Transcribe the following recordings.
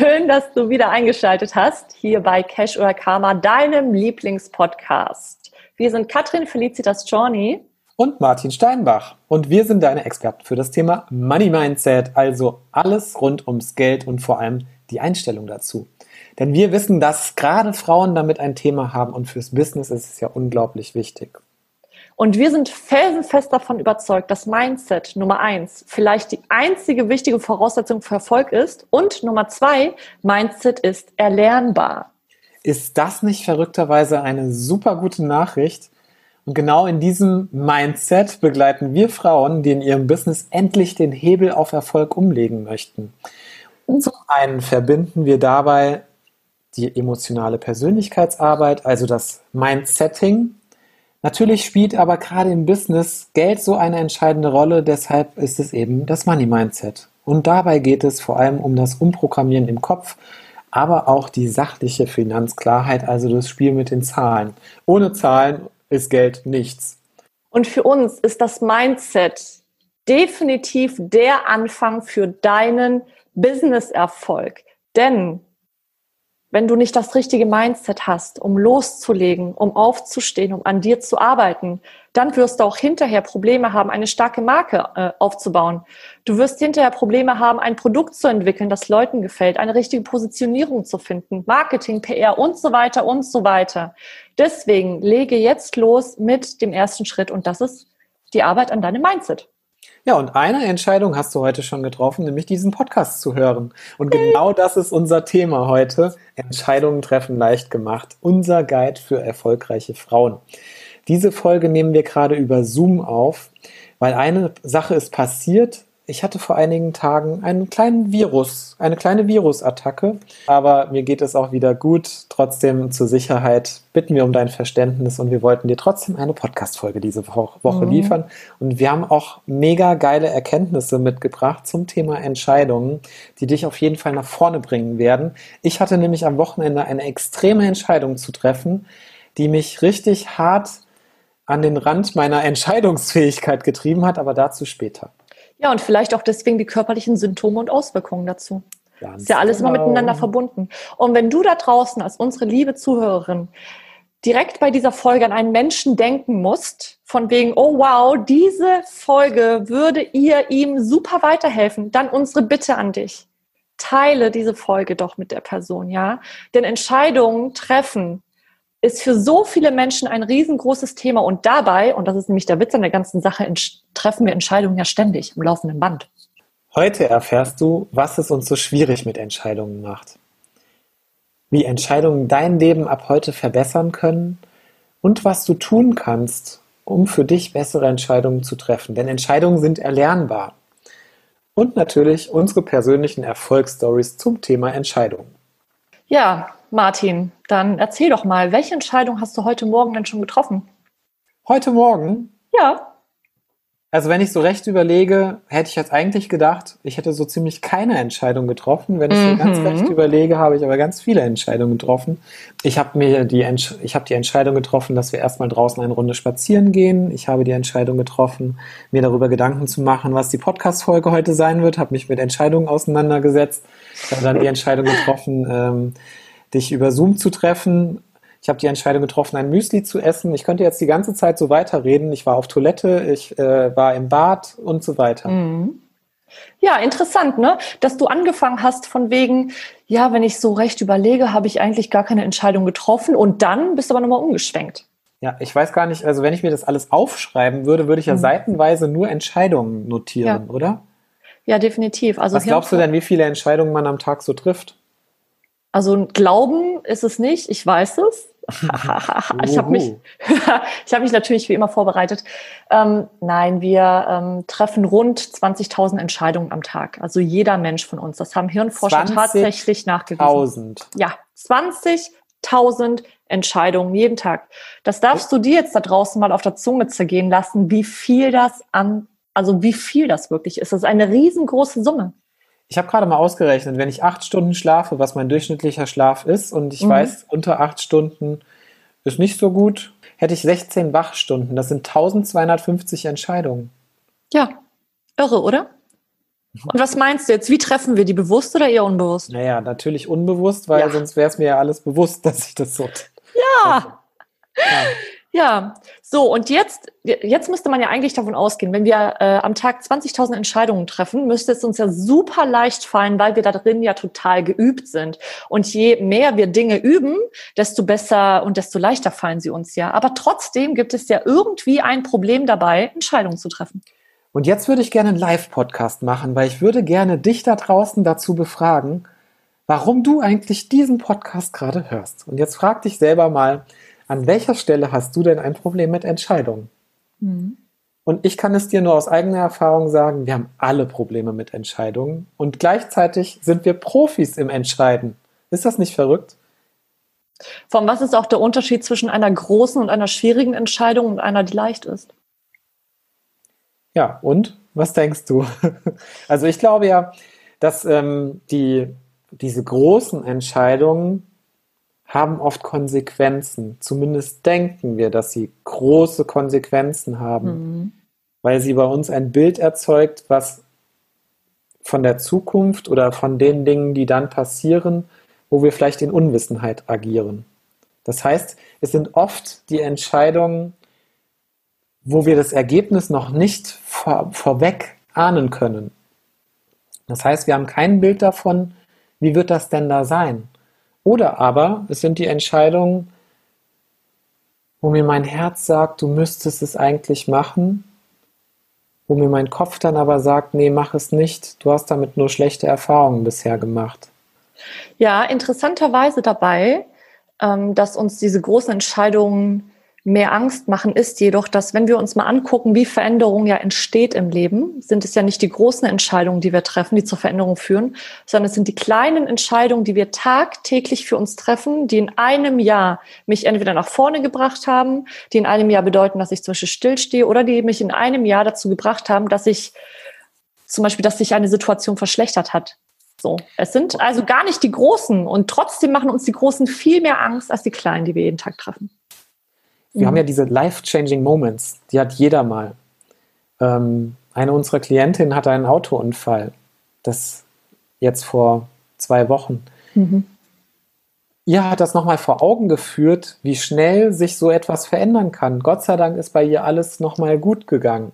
Schön, dass du wieder eingeschaltet hast hier bei Cash oder Karma, deinem Lieblingspodcast. Wir sind Katrin Felicitas Journey. und Martin Steinbach. Und wir sind deine Experten für das Thema Money Mindset, also alles rund ums Geld und vor allem die Einstellung dazu. Denn wir wissen, dass gerade Frauen damit ein Thema haben und fürs Business ist es ja unglaublich wichtig. Und wir sind felsenfest davon überzeugt, dass Mindset Nummer eins vielleicht die einzige wichtige Voraussetzung für Erfolg ist. Und Nummer zwei, Mindset ist erlernbar. Ist das nicht verrückterweise eine super gute Nachricht? Und genau in diesem Mindset begleiten wir Frauen, die in ihrem Business endlich den Hebel auf Erfolg umlegen möchten. Und zum einen verbinden wir dabei die emotionale Persönlichkeitsarbeit, also das Mindsetting. Natürlich spielt aber gerade im Business Geld so eine entscheidende Rolle, deshalb ist es eben das Money Mindset. Und dabei geht es vor allem um das Umprogrammieren im Kopf, aber auch die sachliche Finanzklarheit, also das Spiel mit den Zahlen. Ohne Zahlen ist Geld nichts. Und für uns ist das Mindset definitiv der Anfang für deinen Business-Erfolg. Denn wenn du nicht das richtige Mindset hast, um loszulegen, um aufzustehen, um an dir zu arbeiten, dann wirst du auch hinterher Probleme haben, eine starke Marke äh, aufzubauen. Du wirst hinterher Probleme haben, ein Produkt zu entwickeln, das Leuten gefällt, eine richtige Positionierung zu finden, Marketing, PR und so weiter und so weiter. Deswegen lege jetzt los mit dem ersten Schritt und das ist die Arbeit an deinem Mindset. Ja, und eine Entscheidung hast du heute schon getroffen, nämlich diesen Podcast zu hören. Und genau das ist unser Thema heute. Entscheidungen treffen leicht gemacht. Unser Guide für erfolgreiche Frauen. Diese Folge nehmen wir gerade über Zoom auf, weil eine Sache ist passiert. Ich hatte vor einigen Tagen einen kleinen Virus, eine kleine Virusattacke, aber mir geht es auch wieder gut. Trotzdem zur Sicherheit bitten wir um dein Verständnis und wir wollten dir trotzdem eine Podcast-Folge diese Wo- Woche Mhm. liefern. Und wir haben auch mega geile Erkenntnisse mitgebracht zum Thema Entscheidungen, die dich auf jeden Fall nach vorne bringen werden. Ich hatte nämlich am Wochenende eine extreme Entscheidung zu treffen, die mich richtig hart an den Rand meiner Entscheidungsfähigkeit getrieben hat, aber dazu später. Ja, und vielleicht auch deswegen die körperlichen Symptome und Auswirkungen dazu. Ganz Ist ja alles immer genau. miteinander verbunden. Und wenn du da draußen als unsere liebe Zuhörerin direkt bei dieser Folge an einen Menschen denken musst, von wegen, oh wow, diese Folge würde ihr ihm super weiterhelfen, dann unsere Bitte an dich. Teile diese Folge doch mit der Person, ja? Denn Entscheidungen treffen ist für so viele Menschen ein riesengroßes Thema und dabei, und das ist nämlich der Witz an der ganzen Sache, treffen wir Entscheidungen ja ständig im laufenden Band. Heute erfährst du, was es uns so schwierig mit Entscheidungen macht. Wie Entscheidungen dein Leben ab heute verbessern können und was du tun kannst, um für dich bessere Entscheidungen zu treffen. Denn Entscheidungen sind erlernbar. Und natürlich unsere persönlichen Erfolgsstories zum Thema Entscheidungen. Ja, Martin, dann erzähl doch mal, welche Entscheidung hast du heute Morgen denn schon getroffen? Heute Morgen Ja, Also wenn ich so recht überlege, hätte ich jetzt eigentlich gedacht, ich hätte so ziemlich keine Entscheidung getroffen. Wenn ich so ganz Mhm. recht überlege, habe ich aber ganz viele Entscheidungen getroffen. Ich habe mir die, Entsch ich habe die Entscheidung getroffen, dass wir erstmal draußen eine Runde spazieren gehen. Ich habe die Entscheidung getroffen, mir darüber Gedanken zu machen, was die Podcast-Folge heute sein wird. Habe mich mit Entscheidungen auseinandergesetzt. Ich habe dann die Entscheidung getroffen, ähm, dich über Zoom zu treffen. Ich habe die Entscheidung getroffen, ein Müsli zu essen. Ich könnte jetzt die ganze Zeit so weiterreden. Ich war auf Toilette, ich äh, war im Bad und so weiter. Mhm. Ja, interessant, ne? Dass du angefangen hast von wegen, ja, wenn ich so recht überlege, habe ich eigentlich gar keine Entscheidung getroffen und dann bist du aber nochmal umgeschwenkt. Ja, ich weiß gar nicht, also wenn ich mir das alles aufschreiben würde, würde ich ja Mhm. seitenweise nur Entscheidungen notieren, Ja. oder? Ja, definitiv. Also Was glaubst du denn, wie viele Entscheidungen man am Tag so trifft? Also ein Glauben ist es nicht, ich weiß es. ich habe mich, ich habe mich natürlich wie immer vorbereitet. Ähm, nein, wir ähm, treffen rund 20.000 Entscheidungen am Tag. Also jeder Mensch von uns. Das haben Hirnforscher 20.000. tatsächlich nachgewiesen. 1000. Ja, 20.000 Entscheidungen jeden Tag. Das darfst du dir jetzt da draußen mal auf der Zunge zergehen lassen, wie viel das an, also wie viel das wirklich ist. Das ist eine riesengroße Summe. Ich habe gerade mal ausgerechnet, wenn ich acht Stunden schlafe, was mein durchschnittlicher Schlaf ist, und ich Mhm. weiß, unter acht Stunden ist nicht so gut, hätte ich 16 Wachstunden. Das sind 1250 Entscheidungen. Ja, irre, oder? Und was meinst du jetzt? Wie treffen wir die bewusst oder eher unbewusst? Naja, natürlich unbewusst, weil Ja. sonst wäre es mir ja alles bewusst, dass ich das so. Ja, Ja. Ja. So, und jetzt, jetzt müsste man ja eigentlich davon ausgehen, wenn wir äh, am Tag 20.000 Entscheidungen treffen, müsste es uns ja super leicht fallen, weil wir da drin ja total geübt sind. Und je mehr wir Dinge üben, desto besser und desto leichter fallen sie uns ja. Aber trotzdem gibt es ja irgendwie ein Problem dabei, Entscheidungen zu treffen. Und jetzt würde ich gerne einen Live-Podcast machen, weil ich würde gerne dich da draußen dazu befragen, warum du eigentlich diesen Podcast gerade hörst. Und jetzt frag dich selber mal, an welcher Stelle hast du denn ein Problem mit Entscheidungen? Und ich kann es dir nur aus eigener Erfahrung sagen, wir haben alle Probleme mit Entscheidungen und gleichzeitig sind wir Profis im Entscheiden. Ist das nicht verrückt? Von was ist auch der Unterschied zwischen einer großen und einer schwierigen Entscheidung und einer, die leicht ist? Ja, und was denkst du? Also ich glaube ja, dass ähm, die, diese großen Entscheidungen haben oft Konsequenzen. Zumindest denken wir, dass sie große Konsequenzen haben, weil sie bei uns ein Bild erzeugt, was von der Zukunft oder von den Dingen, die dann passieren, wo wir vielleicht in Unwissenheit agieren. Das heißt, es sind oft die Entscheidungen, wo wir das Ergebnis noch nicht vor, vorweg ahnen können. Das heißt, wir haben kein Bild davon, wie wird das denn da sein. Oder aber es sind die Entscheidungen, wo mir mein Herz sagt, du müsstest es eigentlich machen, wo mir mein Kopf dann aber sagt, nee, mach es nicht, du hast damit nur schlechte Erfahrungen bisher gemacht. Ja, interessanterweise dabei, ähm, dass uns diese großen Entscheidungen mehr Angst machen, ist jedoch, dass wenn wir uns mal angucken, wie Veränderung ja entsteht im Leben, sind es ja nicht die großen Entscheidungen, die wir treffen, die zur Veränderung führen, sondern es sind die kleinen Entscheidungen, die wir tagtäglich für uns treffen, die in einem Jahr mich entweder nach vorne gebracht haben, die in einem Jahr bedeuten, dass ich zum Beispiel stillstehe oder die mich in einem Jahr dazu gebracht haben, dass ich zum Beispiel, dass sich eine Situation verschlechtert hat. So, es sind also gar nicht die Großen und trotzdem machen uns die Großen viel mehr Angst als die Kleinen, die wir jeden Tag treffen. Wir haben ja diese life-changing Moments, die hat jeder mal. Ähm, eine unserer Klientinnen hatte einen Autounfall, das jetzt vor zwei Wochen. Ihr hat das nochmal vor Augen geführt, wie schnell sich so etwas verändern kann. Gott sei Dank ist bei ihr alles nochmal gut gegangen.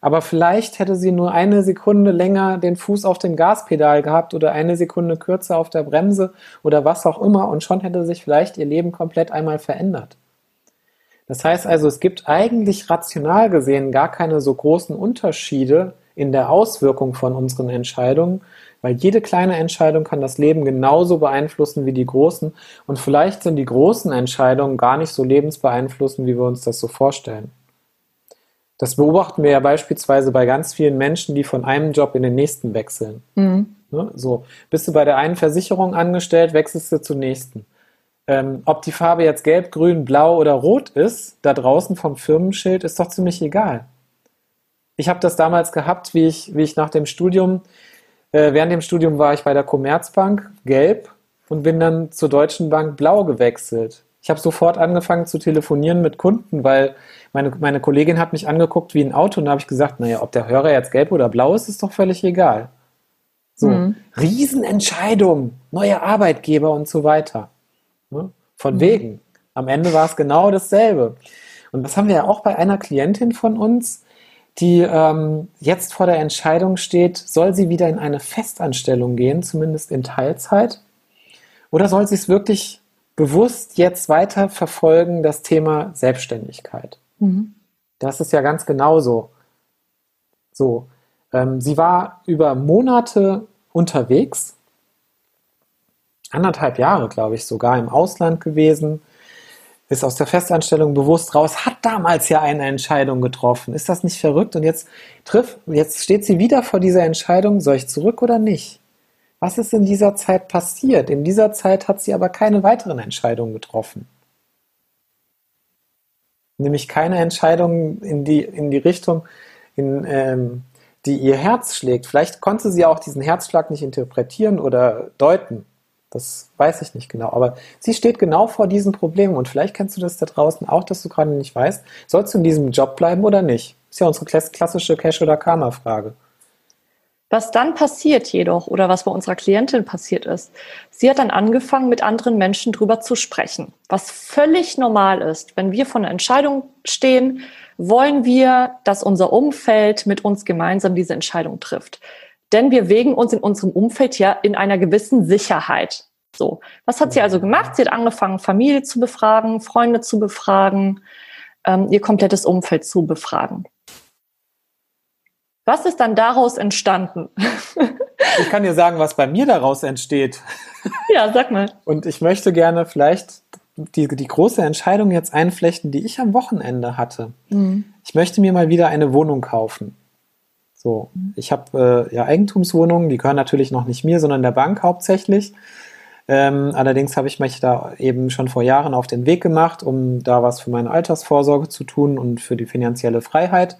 Aber vielleicht hätte sie nur eine Sekunde länger den Fuß auf dem Gaspedal gehabt oder eine Sekunde kürzer auf der Bremse oder was auch immer und schon hätte sich vielleicht ihr Leben komplett einmal verändert. Das heißt also, es gibt eigentlich rational gesehen gar keine so großen Unterschiede in der Auswirkung von unseren Entscheidungen, weil jede kleine Entscheidung kann das Leben genauso beeinflussen wie die großen und vielleicht sind die großen Entscheidungen gar nicht so lebensbeeinflussend, wie wir uns das so vorstellen. Das beobachten wir ja beispielsweise bei ganz vielen Menschen, die von einem Job in den nächsten wechseln. Ne? So, bist du bei der einen Versicherung angestellt, wechselst du zur nächsten. Ähm, ob die Farbe jetzt gelb, grün, blau oder rot ist, da draußen vom Firmenschild, ist doch ziemlich egal. Ich habe das damals gehabt, wie ich, wie ich nach dem Studium, äh, während dem Studium war ich bei der Commerzbank, gelb, und bin dann zur Deutschen Bank blau gewechselt. Ich habe sofort angefangen zu telefonieren mit Kunden, weil meine, meine Kollegin hat mich angeguckt wie ein Auto und da habe ich gesagt, naja, ob der Hörer jetzt gelb oder blau ist, ist doch völlig egal. So, Riesenentscheidung, neue Arbeitgeber und so weiter. Ne? Von wegen. Am Ende war es genau dasselbe. Und das haben wir ja auch bei einer Klientin von uns, die ähm, jetzt vor der Entscheidung steht, soll sie wieder in eine Festanstellung gehen, zumindest in Teilzeit, oder soll sie es wirklich bewusst jetzt weiter verfolgen, das Thema Selbstständigkeit? Das ist ja ganz genauso. So, ähm, sie war über Monate unterwegs, anderthalb Jahre, glaube ich, sogar im Ausland gewesen, ist aus der Festanstellung bewusst raus, hat damals ja eine Entscheidung getroffen. Ist das nicht verrückt? Und jetzt trifft, jetzt steht sie wieder vor dieser Entscheidung, soll ich zurück oder nicht? Was ist in dieser Zeit passiert? In dieser Zeit hat sie aber keine weiteren Entscheidungen getroffen. Nämlich keine Entscheidungen in die, in die Richtung, in, ähm, die ihr Herz schlägt. Vielleicht konnte sie auch diesen Herzschlag nicht interpretieren oder deuten. Das weiß ich nicht genau. Aber sie steht genau vor diesem Problem und vielleicht kennst du das da draußen auch, dass du gerade nicht weißt, sollst du in diesem Job bleiben oder nicht? Ist ja unsere klassische Cash- oder Karma-Frage. Was dann passiert jedoch oder was bei unserer Klientin passiert ist, sie hat dann angefangen, mit anderen Menschen drüber zu sprechen. Was völlig normal ist, wenn wir vor einer Entscheidung stehen, wollen wir, dass unser Umfeld mit uns gemeinsam diese Entscheidung trifft. Denn wir wägen uns in unserem Umfeld ja in einer gewissen Sicherheit. So. Was hat sie also gemacht? Sie hat angefangen, Familie zu befragen, Freunde zu befragen, ähm, ihr komplettes Umfeld zu befragen. Was ist dann daraus entstanden? ich kann dir sagen, was bei mir daraus entsteht. Ja, sag mal. Und ich möchte gerne vielleicht die, die große Entscheidung jetzt einflechten, die ich am Wochenende hatte. Mhm. Ich möchte mir mal wieder eine Wohnung kaufen. So, ich habe äh, ja Eigentumswohnungen, die gehören natürlich noch nicht mir, sondern der Bank hauptsächlich. Ähm, allerdings habe ich mich da eben schon vor Jahren auf den Weg gemacht, um da was für meine Altersvorsorge zu tun und für die finanzielle Freiheit.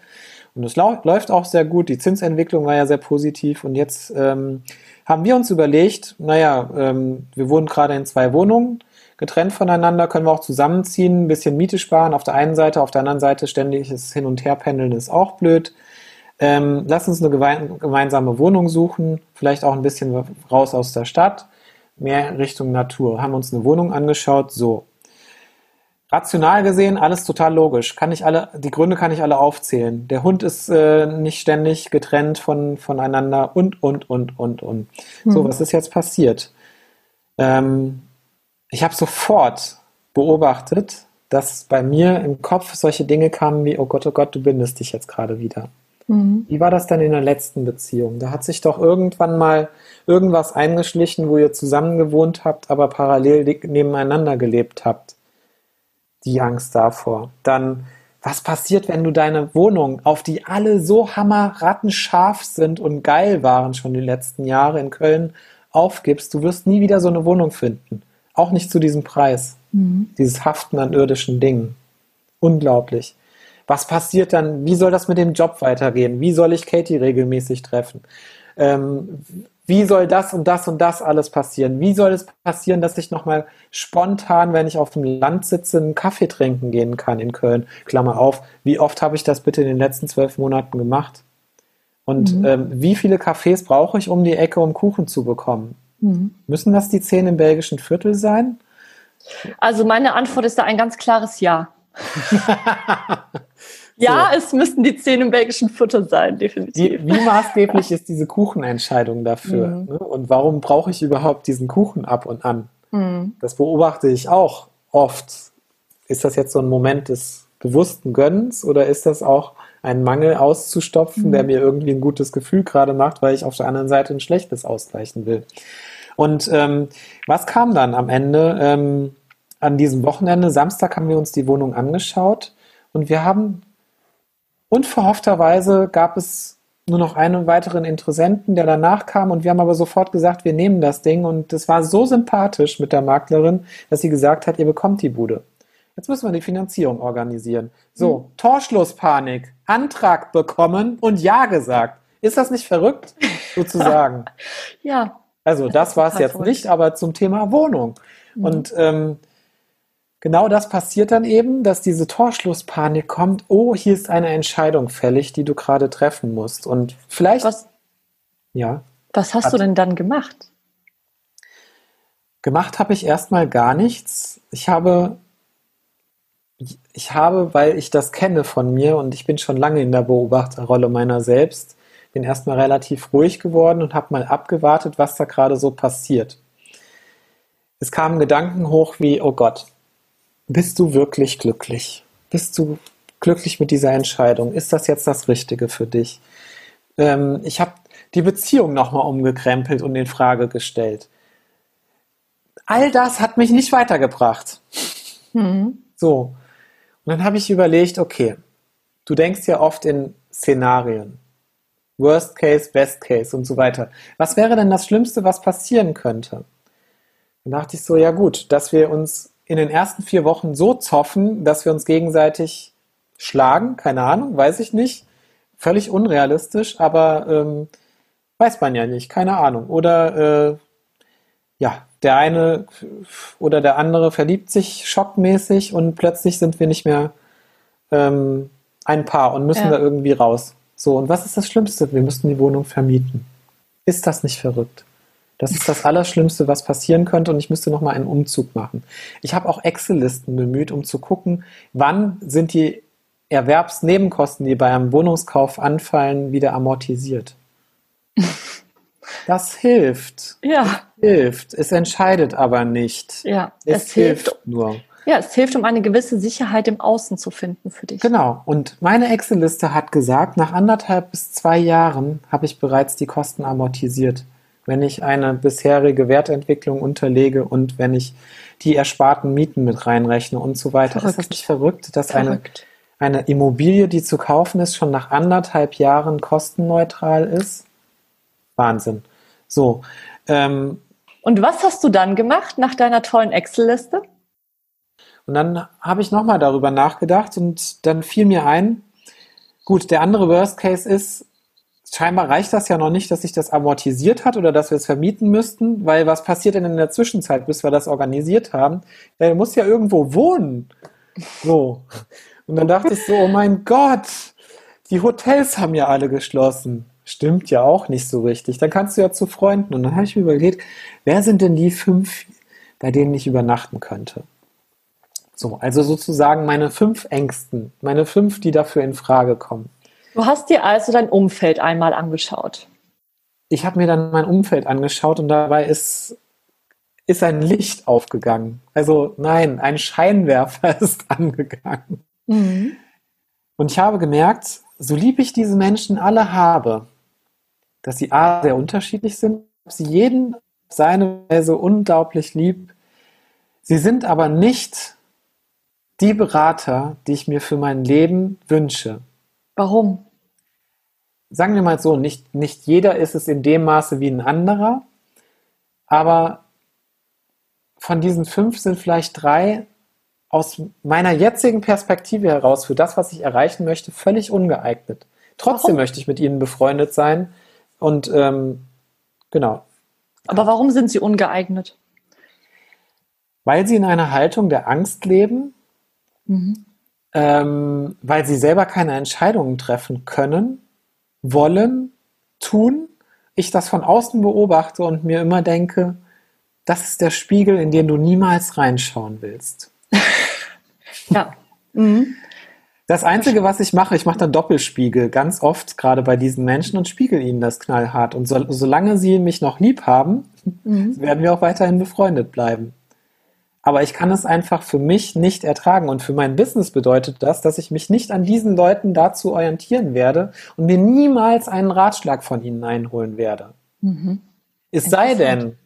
Und es läuft auch sehr gut. Die Zinsentwicklung war ja sehr positiv. Und jetzt ähm, haben wir uns überlegt, naja, ähm, wir wohnen gerade in zwei Wohnungen, getrennt voneinander, können wir auch zusammenziehen, ein bisschen Miete sparen auf der einen Seite, auf der anderen Seite ständiges Hin- und Herpendeln ist auch blöd. Ähm, lass uns eine gemeinsame Wohnung suchen, vielleicht auch ein bisschen raus aus der Stadt, mehr Richtung Natur. Haben uns eine Wohnung angeschaut, so. Rational gesehen, alles total logisch. Kann ich alle, die Gründe kann ich alle aufzählen. Der Hund ist äh, nicht ständig getrennt von, voneinander und, und, und, und, und. Mhm. So, was ist jetzt passiert? Ähm, ich habe sofort beobachtet, dass bei mir im Kopf solche Dinge kamen wie, oh Gott, oh Gott, du bindest dich jetzt gerade wieder. Mhm. Wie war das dann in der letzten Beziehung? Da hat sich doch irgendwann mal irgendwas eingeschlichen, wo ihr zusammen gewohnt habt, aber parallel nebeneinander gelebt habt die Angst davor. Dann, was passiert, wenn du deine Wohnung, auf die alle so hammerrattenscharf sind und geil waren schon die letzten Jahre in Köln, aufgibst? Du wirst nie wieder so eine Wohnung finden. Auch nicht zu diesem Preis. Mhm. Dieses Haften an irdischen Dingen. Unglaublich. Was passiert dann? Wie soll das mit dem Job weitergehen? Wie soll ich Katie regelmäßig treffen? Ähm, wie soll das und das und das alles passieren? Wie soll es passieren, dass ich nochmal spontan, wenn ich auf dem Land sitze, einen Kaffee trinken gehen kann in Köln? Klammer auf, wie oft habe ich das bitte in den letzten zwölf Monaten gemacht? Und mhm. ähm, wie viele Cafés brauche ich um die Ecke, um Kuchen zu bekommen? Mhm. Müssen das die zehn im belgischen Viertel sein? Also meine Antwort ist da ein ganz klares Ja. Ja, so. es müssten die zehn im belgischen Viertel sein, definitiv. Wie, wie maßgeblich ist diese Kuchenentscheidung dafür? Mhm. Ne? Und warum brauche ich überhaupt diesen Kuchen ab und an? Mhm. Das beobachte ich auch oft. Ist das jetzt so ein Moment des bewussten Gönnens oder ist das auch ein Mangel auszustopfen, mhm. der mir irgendwie ein gutes Gefühl gerade macht, weil ich auf der anderen Seite ein schlechtes ausgleichen will? Und ähm, was kam dann am Ende? Ähm, an diesem Wochenende, Samstag, haben wir uns die Wohnung angeschaut und wir haben Unverhoffterweise gab es nur noch einen weiteren Interessenten, der danach kam und wir haben aber sofort gesagt, wir nehmen das Ding und es war so sympathisch mit der Maklerin, dass sie gesagt hat, ihr bekommt die Bude. Jetzt müssen wir die Finanzierung organisieren. So, mhm. Torschlusspanik, Antrag bekommen und Ja gesagt. Ist das nicht verrückt, sozusagen? ja. Also das war es jetzt verrückt. nicht, aber zum Thema Wohnung. Mhm. Und ähm, genau das passiert dann eben, dass diese Torschlusspanik kommt. Oh, hier ist eine Entscheidung fällig, die du gerade treffen musst. Und vielleicht. Was, ja. Was hast hat, du denn dann gemacht? Gemacht habe ich erstmal gar nichts. Ich habe, ich habe, weil ich das kenne von mir und ich bin schon lange in der Beobachterrolle meiner selbst, bin erstmal relativ ruhig geworden und habe mal abgewartet, was da gerade so passiert. Es kamen Gedanken hoch wie, oh Gott, bist du wirklich glücklich? Bist du glücklich mit dieser Entscheidung? Ist das jetzt das Richtige für dich? Ähm, ich habe die Beziehung nochmal umgekrempelt und in Frage gestellt. All das hat mich nicht weitergebracht. Mhm. So. Und dann habe ich überlegt, okay, du denkst ja oft in Szenarien. Worst Case, Best Case und so weiter. Was wäre denn das Schlimmste, was passieren könnte? Dann dachte ich so, ja gut, dass wir uns in den ersten vier Wochen so zoffen, dass wir uns gegenseitig schlagen, keine Ahnung, weiß ich nicht. Völlig unrealistisch, aber ähm, weiß man ja nicht, keine Ahnung. Oder äh, ja, der eine oder der andere verliebt sich schockmäßig und plötzlich sind wir nicht mehr ähm, ein Paar und müssen ja. da irgendwie raus. So, und was ist das Schlimmste? Wir müssten die Wohnung vermieten. Ist das nicht verrückt? Das ist das Allerschlimmste, was passieren könnte und ich müsste nochmal einen Umzug machen. Ich habe auch Excel-Listen bemüht, um zu gucken, wann sind die Erwerbsnebenkosten, die bei einem Wohnungskauf anfallen, wieder amortisiert. Das hilft. Ja. hilft. Es entscheidet aber nicht. Ja, es, es hilft, hilft nur. Ja, es hilft, um eine gewisse Sicherheit im Außen zu finden für dich. Genau. Und meine Excel-Liste hat gesagt, nach anderthalb bis zwei Jahren habe ich bereits die Kosten amortisiert. Wenn ich eine bisherige Wertentwicklung unterlege und wenn ich die ersparten Mieten mit reinrechne und so weiter. Verrückt. Ist das nicht verrückt, dass verrückt. Eine, eine Immobilie, die zu kaufen ist, schon nach anderthalb Jahren kostenneutral ist? Wahnsinn. So. Ähm, und was hast du dann gemacht nach deiner tollen Excel-Liste? Und dann habe ich nochmal darüber nachgedacht und dann fiel mir ein, gut, der andere Worst Case ist, scheinbar reicht das ja noch nicht, dass sich das amortisiert hat oder dass wir es vermieten müssten, weil was passiert denn in der Zwischenzeit, bis wir das organisiert haben? Er muss ja irgendwo wohnen. So. Und dann dachte ich so, oh mein Gott, die Hotels haben ja alle geschlossen. Stimmt ja auch nicht so richtig. Dann kannst du ja zu Freunden. Und dann habe ich mir überlegt, wer sind denn die fünf, bei denen ich übernachten könnte? So, also sozusagen meine fünf Ängsten, meine fünf, die dafür in Frage kommen. Du hast dir also dein Umfeld einmal angeschaut. Ich habe mir dann mein Umfeld angeschaut und dabei ist, ist ein Licht aufgegangen. Also nein, ein Scheinwerfer ist angegangen. Mhm. Und ich habe gemerkt, so lieb ich diese Menschen alle habe, dass sie A, sehr unterschiedlich sind, sie jeden auf seine Weise unglaublich lieb. Sie sind aber nicht die Berater, die ich mir für mein Leben wünsche. Warum? Sagen wir mal so, nicht, nicht jeder ist es in dem Maße wie ein anderer, aber von diesen fünf sind vielleicht drei aus meiner jetzigen Perspektive heraus für das, was ich erreichen möchte, völlig ungeeignet. Trotzdem warum? möchte ich mit ihnen befreundet sein und ähm, genau. Aber warum sind sie ungeeignet? Weil sie in einer Haltung der Angst leben, Mhm. Ähm, weil sie selber keine Entscheidungen treffen können, wollen, tun. Ich das von außen beobachte und mir immer denke, das ist der Spiegel, in den du niemals reinschauen willst. ja. Mhm. Das Einzige, was ich mache, ich mache dann Doppelspiegel, ganz oft, gerade bei diesen Menschen und spiegel ihnen das knallhart. Und so, solange sie mich noch lieb haben, mhm. werden wir auch weiterhin befreundet bleiben aber ich kann es einfach für mich nicht ertragen. Und für mein Business bedeutet das, dass ich mich nicht an diesen Leuten dazu orientieren werde und mir niemals einen Ratschlag von ihnen einholen werde. Mhm. Es sei denn,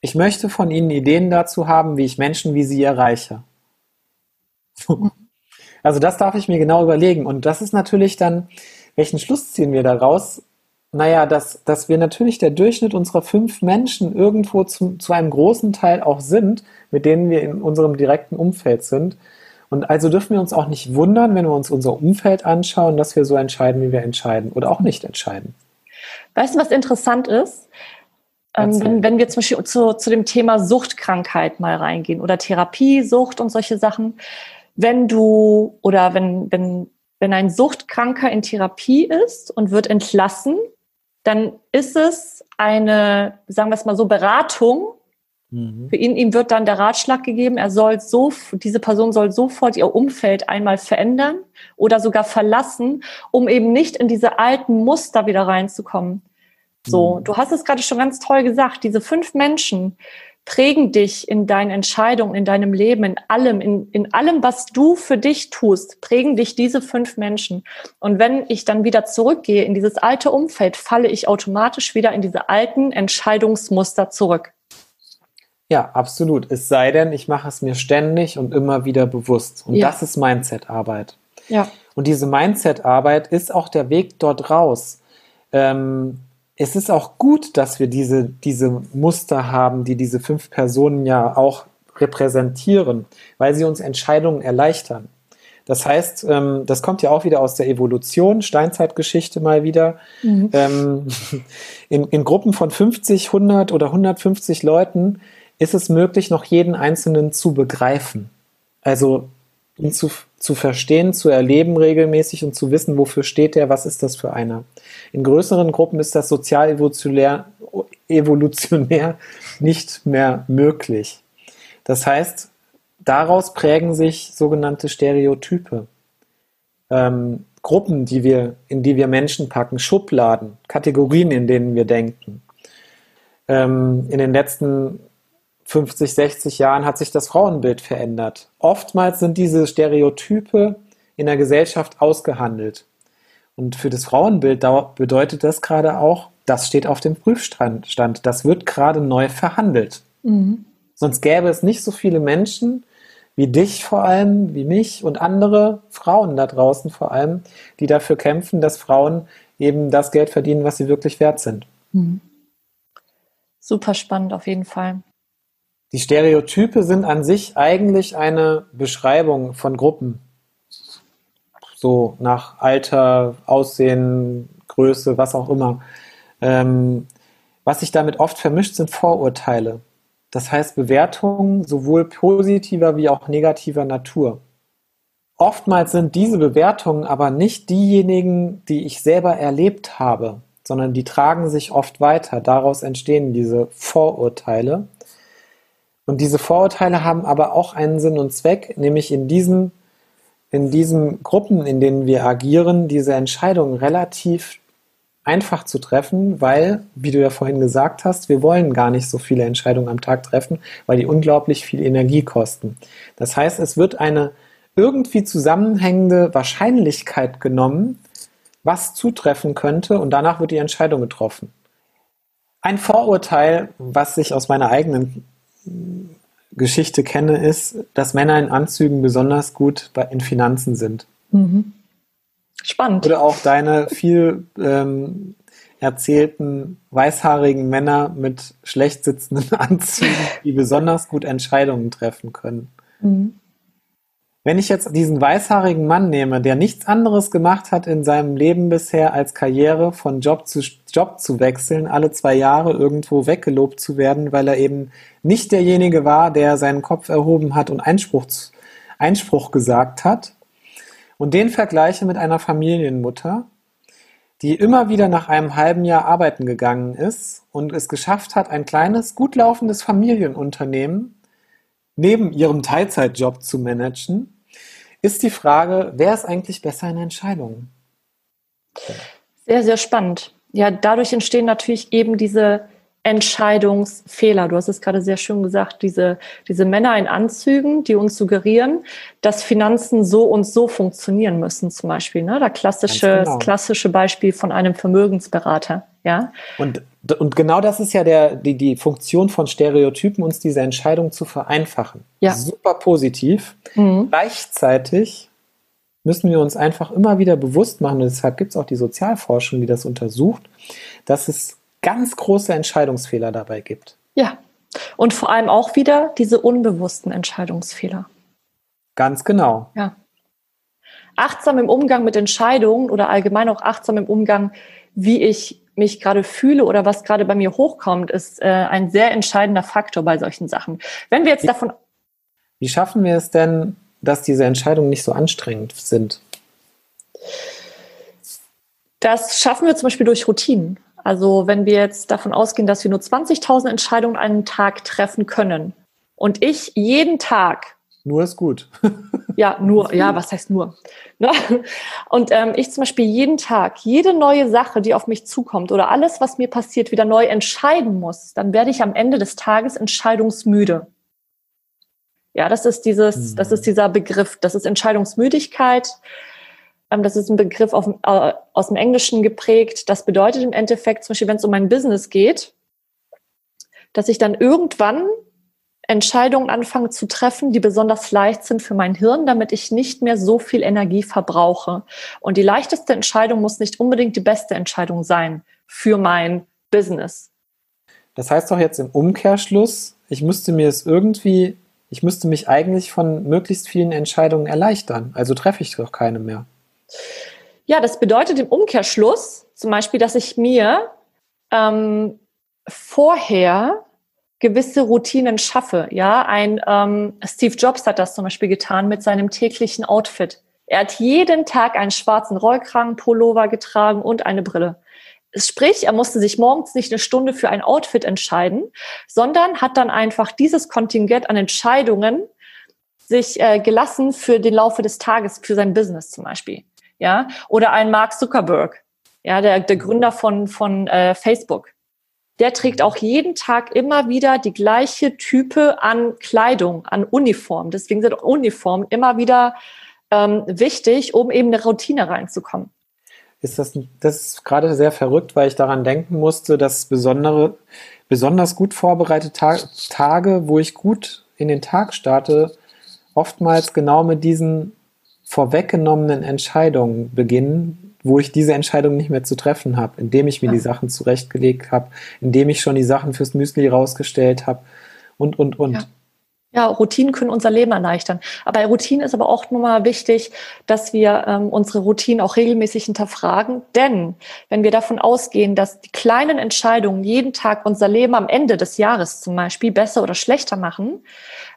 ich möchte von ihnen Ideen dazu haben, wie ich Menschen wie sie erreiche. Also das darf ich mir genau überlegen. Und das ist natürlich dann, welchen Schluss ziehen wir daraus? Naja, dass, dass wir natürlich der Durchschnitt unserer fünf Menschen irgendwo zu, zu einem großen Teil auch sind, mit denen wir in unserem direkten Umfeld sind. Und also dürfen wir uns auch nicht wundern, wenn wir uns unser Umfeld anschauen, dass wir so entscheiden, wie wir entscheiden oder auch nicht entscheiden. Weißt du, was interessant ist? Ähm, wenn, wenn, wir zum Beispiel zu, zu dem Thema Suchtkrankheit mal reingehen oder Therapie, Sucht und solche Sachen. Wenn du oder wenn, wenn, wenn ein Suchtkranker in Therapie ist und wird entlassen, dann ist es eine, sagen wir es mal so, Beratung. Mhm. Für ihn, ihm wird dann der Ratschlag gegeben, er soll so, diese Person soll sofort ihr Umfeld einmal verändern oder sogar verlassen, um eben nicht in diese alten Muster wieder reinzukommen. So, mhm. du hast es gerade schon ganz toll gesagt, diese fünf Menschen, prägen dich in deinen Entscheidungen, in deinem Leben, in allem, in, in allem, was du für dich tust, prägen dich diese fünf Menschen. Und wenn ich dann wieder zurückgehe in dieses alte Umfeld, falle ich automatisch wieder in diese alten Entscheidungsmuster zurück. Ja, absolut. Es sei denn, ich mache es mir ständig und immer wieder bewusst. Und ja. das ist Mindset-Arbeit. Ja. Und diese Mindset-Arbeit ist auch der Weg dort raus. ähm, es ist auch gut, dass wir diese, diese Muster haben, die diese fünf Personen ja auch repräsentieren, weil sie uns Entscheidungen erleichtern. Das heißt, ähm, das kommt ja auch wieder aus der Evolution, Steinzeitgeschichte mal wieder. Mhm. Ähm, in, in Gruppen von 50, 100 oder 150 Leuten ist es möglich, noch jeden Einzelnen zu begreifen. Also ihn zu, zu verstehen, zu erleben regelmäßig und zu wissen, wofür steht er, was ist das für einer. In größeren Gruppen ist das sozial evolutionär, evolutionär nicht mehr möglich. Das heißt, daraus prägen sich sogenannte Stereotype. Ähm, Gruppen, die wir, in die wir Menschen packen, Schubladen, Kategorien, in denen wir denken. Ähm, in den letzten 50, 60 Jahren hat sich das Frauenbild verändert. Oftmals sind diese Stereotype in der Gesellschaft ausgehandelt. Und für das Frauenbild bedeutet das gerade auch, das steht auf dem Prüfstand. Das wird gerade neu verhandelt. Mhm. Sonst gäbe es nicht so viele Menschen wie dich vor allem, wie mich und andere Frauen da draußen vor allem, die dafür kämpfen, dass Frauen eben das Geld verdienen, was sie wirklich wert sind. Mhm. Super spannend auf jeden Fall. Die Stereotype sind an sich eigentlich eine Beschreibung von Gruppen. So nach Alter, Aussehen, Größe, was auch immer. Ähm, was sich damit oft vermischt, sind Vorurteile. Das heißt Bewertungen sowohl positiver wie auch negativer Natur. Oftmals sind diese Bewertungen aber nicht diejenigen, die ich selber erlebt habe, sondern die tragen sich oft weiter. Daraus entstehen diese Vorurteile. Und diese Vorurteile haben aber auch einen Sinn und Zweck, nämlich in diesen, in diesen Gruppen, in denen wir agieren, diese Entscheidungen relativ einfach zu treffen, weil, wie du ja vorhin gesagt hast, wir wollen gar nicht so viele Entscheidungen am Tag treffen, weil die unglaublich viel Energie kosten. Das heißt, es wird eine irgendwie zusammenhängende Wahrscheinlichkeit genommen, was zutreffen könnte und danach wird die Entscheidung getroffen. Ein Vorurteil, was ich aus meiner eigenen Geschichte kenne, ist, dass Männer in Anzügen besonders gut in Finanzen sind. Mhm. Spannend. Oder auch deine viel ähm, erzählten weißhaarigen Männer mit schlecht sitzenden Anzügen, die besonders gut Entscheidungen treffen können. Mhm. Wenn ich jetzt diesen weißhaarigen Mann nehme, der nichts anderes gemacht hat in seinem Leben bisher, als Karriere von Job zu Job zu wechseln, alle zwei Jahre irgendwo weggelobt zu werden, weil er eben nicht derjenige war, der seinen Kopf erhoben hat und Einspruch, Einspruch gesagt hat, und den vergleiche mit einer Familienmutter, die immer wieder nach einem halben Jahr arbeiten gegangen ist und es geschafft hat, ein kleines, gut laufendes Familienunternehmen neben ihrem Teilzeitjob zu managen, ist die Frage, wer ist eigentlich besser in Entscheidungen? Sehr, sehr spannend. Ja, dadurch entstehen natürlich eben diese Entscheidungsfehler. Du hast es gerade sehr schön gesagt, diese, diese Männer in Anzügen, die uns suggerieren, dass Finanzen so und so funktionieren müssen, zum Beispiel. Ne? Da klassische, genau. Das klassische Beispiel von einem Vermögensberater. Ja? Und, und genau das ist ja der, die, die Funktion von Stereotypen, uns diese Entscheidung zu vereinfachen. Ja. Super positiv. Mhm. Gleichzeitig müssen wir uns einfach immer wieder bewusst machen, und deshalb gibt es auch die Sozialforschung, die das untersucht, dass es ganz große Entscheidungsfehler dabei gibt. Ja, und vor allem auch wieder diese unbewussten Entscheidungsfehler. Ganz genau. Ja. Achtsam im Umgang mit Entscheidungen oder allgemein auch achtsam im Umgang, wie ich mich gerade fühle oder was gerade bei mir hochkommt, ist äh, ein sehr entscheidender Faktor bei solchen Sachen. Wenn wir jetzt davon. Wie schaffen wir es denn, dass diese Entscheidungen nicht so anstrengend sind? Das schaffen wir zum Beispiel durch Routinen. Also wenn wir jetzt davon ausgehen, dass wir nur 20.000 Entscheidungen einen Tag treffen können und ich jeden Tag nur ist gut. ja, nur, ja, was heißt nur? Ne? Und ähm, ich zum Beispiel jeden Tag, jede neue Sache, die auf mich zukommt oder alles, was mir passiert, wieder neu entscheiden muss, dann werde ich am Ende des Tages entscheidungsmüde. Ja, das ist dieses, das ist mhm. dieser Begriff, das ist Entscheidungsmüdigkeit. Ähm, das ist ein Begriff äh, aus dem Englischen geprägt. Das bedeutet im Endeffekt, zum Beispiel, wenn es um mein Business geht, dass ich dann irgendwann Entscheidungen anfange zu treffen, die besonders leicht sind für mein Hirn, damit ich nicht mehr so viel Energie verbrauche. Und die leichteste Entscheidung muss nicht unbedingt die beste Entscheidung sein für mein Business. Das heißt doch jetzt im Umkehrschluss, ich müsste mir es irgendwie, ich müsste mich eigentlich von möglichst vielen Entscheidungen erleichtern. Also treffe ich doch keine mehr. Ja, das bedeutet im Umkehrschluss zum Beispiel, dass ich mir ähm, vorher gewisse Routinen schaffe. Ja, ein ähm, Steve Jobs hat das zum Beispiel getan mit seinem täglichen Outfit. Er hat jeden Tag einen schwarzen Rollkragenpullover getragen und eine Brille. Sprich, er musste sich morgens nicht eine Stunde für ein Outfit entscheiden, sondern hat dann einfach dieses Kontingent an Entscheidungen sich äh, gelassen für den Laufe des Tages, für sein Business zum Beispiel. Ja, oder ein Mark Zuckerberg, ja, der, der Gründer von, von äh, Facebook der trägt auch jeden Tag immer wieder die gleiche Type an Kleidung, an Uniform. Deswegen sind Uniformen immer wieder ähm, wichtig, um eben eine Routine reinzukommen. Ist das, das ist gerade sehr verrückt, weil ich daran denken musste, dass besondere, besonders gut vorbereitete Ta Tage, wo ich gut in den Tag starte, oftmals genau mit diesen vorweggenommenen Entscheidungen beginnen, wo ich diese Entscheidung nicht mehr zu treffen habe, indem ich mir die Sachen zurechtgelegt habe, indem ich schon die Sachen fürs Müsli rausgestellt habe und, und, und. Ja. Ja, Routinen können unser Leben erleichtern. Aber bei Routinen ist aber auch nochmal wichtig, dass wir ähm, unsere Routinen auch regelmäßig hinterfragen. Denn wenn wir davon ausgehen, dass die kleinen Entscheidungen jeden Tag unser Leben am Ende des Jahres zum Beispiel besser oder schlechter machen,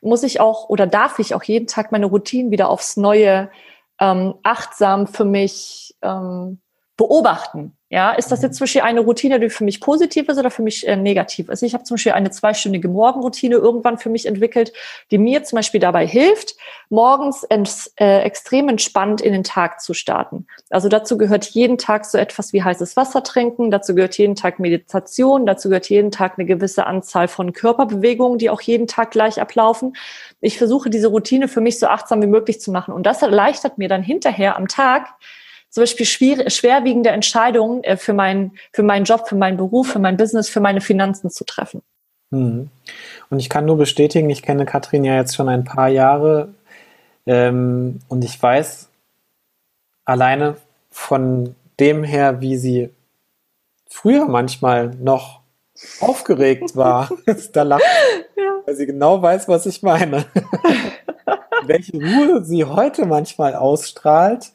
muss ich auch oder darf ich auch jeden Tag meine Routinen wieder aufs Neue ähm, achtsam für mich ähm, beobachten. Ja, ist das jetzt zum Beispiel eine Routine, die für mich positiv ist oder für mich äh, negativ ist? Ich habe zum Beispiel eine zweistündige Morgenroutine irgendwann für mich entwickelt, die mir zum Beispiel dabei hilft, morgens ents, äh, extrem entspannt in den Tag zu starten. Also dazu gehört jeden Tag so etwas wie heißes Wasser trinken, dazu gehört jeden Tag Meditation, dazu gehört jeden Tag eine gewisse Anzahl von Körperbewegungen, die auch jeden Tag gleich ablaufen. Ich versuche diese Routine für mich so achtsam wie möglich zu machen und das erleichtert mir dann hinterher am Tag, zum Beispiel schwer, schwerwiegende Entscheidungen äh, für, meinen, für meinen Job, für meinen Beruf, für mein Business, für meine Finanzen zu treffen. Mhm. Und ich kann nur bestätigen, ich kenne Katrin ja jetzt schon ein paar Jahre ähm, und ich weiß alleine von dem her, wie sie früher manchmal noch aufgeregt war, da lacht, ja. weil sie genau weiß, was ich meine. Welche Ruhe sie heute manchmal ausstrahlt,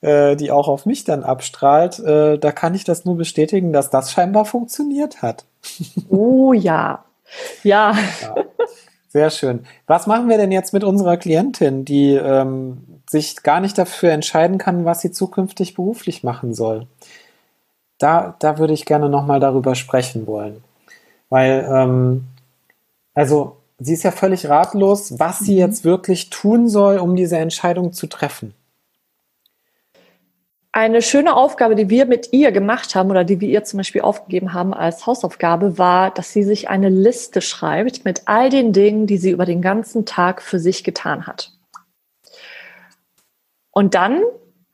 äh, die auch auf mich dann abstrahlt, äh, da kann ich das nur bestätigen, dass das scheinbar funktioniert hat. Oh ja. Ja. ja. Sehr schön. Was machen wir denn jetzt mit unserer Klientin, die ähm, sich gar nicht dafür entscheiden kann, was sie zukünftig beruflich machen soll? Da, da würde ich gerne nochmal darüber sprechen wollen. Weil, ähm, also, sie ist ja völlig ratlos, was sie mhm. jetzt wirklich tun soll, um diese Entscheidung zu treffen. Eine schöne Aufgabe, die wir mit ihr gemacht haben oder die wir ihr zum Beispiel aufgegeben haben als Hausaufgabe, war, dass sie sich eine Liste schreibt mit all den Dingen, die sie über den ganzen Tag für sich getan hat. Und dann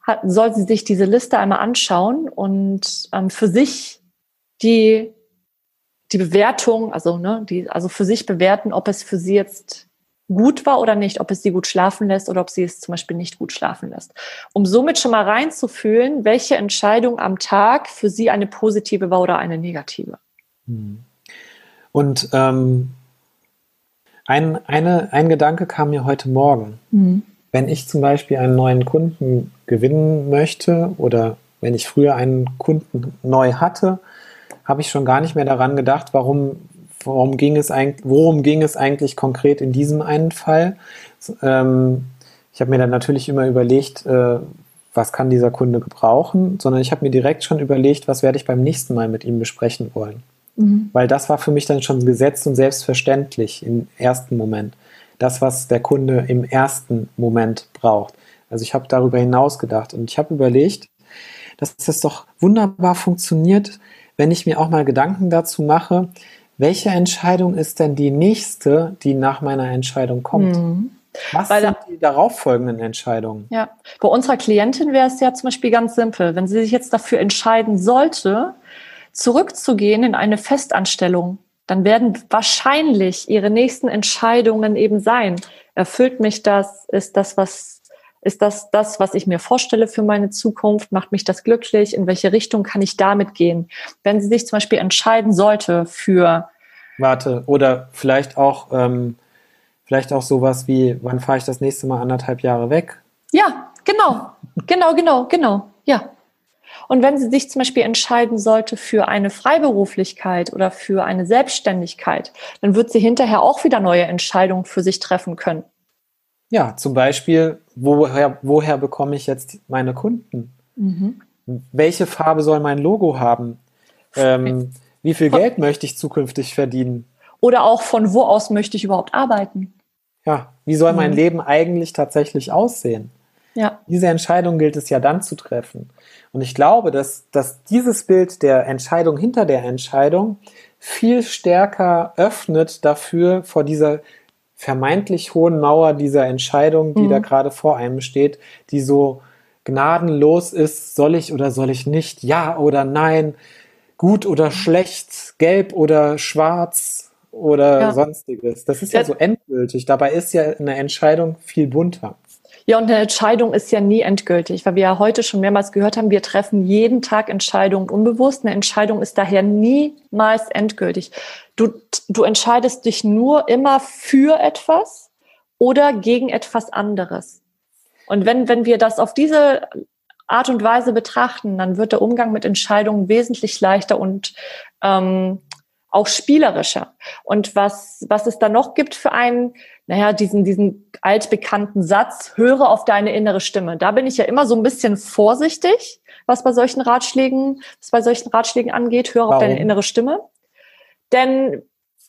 hat, soll sie sich diese Liste einmal anschauen und ähm, für sich die, die Bewertung, also, ne, die, also für sich bewerten, ob es für sie jetzt gut war oder nicht, ob es sie gut schlafen lässt oder ob sie es zum Beispiel nicht gut schlafen lässt. Um somit schon mal reinzufühlen, welche Entscheidung am Tag für sie eine positive war oder eine negative. Hm. Und ähm, ein, eine, ein Gedanke kam mir heute Morgen. Mhm. Wenn ich zum Beispiel einen neuen Kunden gewinnen möchte oder wenn ich früher einen Kunden neu hatte, habe ich schon gar nicht mehr daran gedacht, warum worum ging es eigentlich, worum ging es eigentlich konkret in diesem einen Fall? Ähm, ich habe mir dann natürlich immer überlegt, äh, was kann dieser Kunde gebrauchen, sondern ich habe mir direkt schon überlegt, was werde ich beim nächsten Mal mit ihm besprechen wollen. Mhm. Weil das war für mich dann schon gesetzt und selbstverständlich im ersten Moment. Das, was der Kunde im ersten Moment braucht. Also ich habe darüber hinaus gedacht und ich habe überlegt, dass das doch wunderbar funktioniert, wenn ich mir auch mal Gedanken dazu mache, welche Entscheidung ist denn die nächste, die nach meiner Entscheidung kommt? Mhm. Was Weil, sind die darauffolgenden Entscheidungen? Ja, bei unserer Klientin wäre es ja zum Beispiel ganz simpel. Wenn sie sich jetzt dafür entscheiden sollte, zurückzugehen in eine Festanstellung, dann werden wahrscheinlich ihre nächsten Entscheidungen eben sein. Erfüllt mich das? Ist das was, ist das das, was ich mir vorstelle für meine Zukunft? Macht mich das glücklich? In welche Richtung kann ich damit gehen? Wenn sie sich zum Beispiel entscheiden sollte für Warte, oder vielleicht auch, ähm, vielleicht auch sowas wie, wann fahre ich das nächste Mal anderthalb Jahre weg? Ja, genau, genau, genau, genau, ja. Und wenn sie sich zum Beispiel entscheiden sollte für eine Freiberuflichkeit oder für eine Selbstständigkeit, dann wird sie hinterher auch wieder neue Entscheidungen für sich treffen können. Ja, zum Beispiel, woher, woher bekomme ich jetzt meine Kunden? Mhm. Welche Farbe soll mein Logo haben? Ähm, wie viel von, Geld möchte ich zukünftig verdienen? Oder auch von wo aus möchte ich überhaupt arbeiten? Ja, wie soll mein mhm. Leben eigentlich tatsächlich aussehen? Ja. Diese Entscheidung gilt es ja dann zu treffen. Und ich glaube, dass, dass dieses Bild der Entscheidung hinter der Entscheidung viel stärker öffnet dafür vor dieser vermeintlich hohen Mauer dieser Entscheidung, die mhm. da gerade vor einem steht, die so gnadenlos ist, soll ich oder soll ich nicht, ja oder nein, gut oder schlecht, gelb oder schwarz oder ja. sonstiges. Das ist ja, ja so endgültig. Dabei ist ja eine Entscheidung viel bunter. Ja, und eine Entscheidung ist ja nie endgültig, weil wir ja heute schon mehrmals gehört haben, wir treffen jeden Tag Entscheidungen unbewusst. Eine Entscheidung ist daher niemals endgültig. Du, du entscheidest dich nur immer für etwas oder gegen etwas anderes. Und wenn, wenn wir das auf diese Art und Weise betrachten, dann wird der Umgang mit Entscheidungen wesentlich leichter und ähm, auch spielerischer. Und was, was es da noch gibt für einen, naja, diesen, diesen altbekannten Satz, höre auf deine innere Stimme. Da bin ich ja immer so ein bisschen vorsichtig, was bei solchen Ratschlägen, was bei solchen Ratschlägen angeht, höre Warum? auf deine innere Stimme. Denn